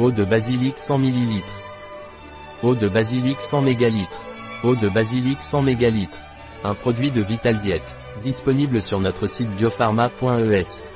Eau de basilic 100 ml. Eau de basilic 100 ml. Eau de basilic 100 ml. Un produit de Vital Diet. Disponible sur notre site biopharma.es.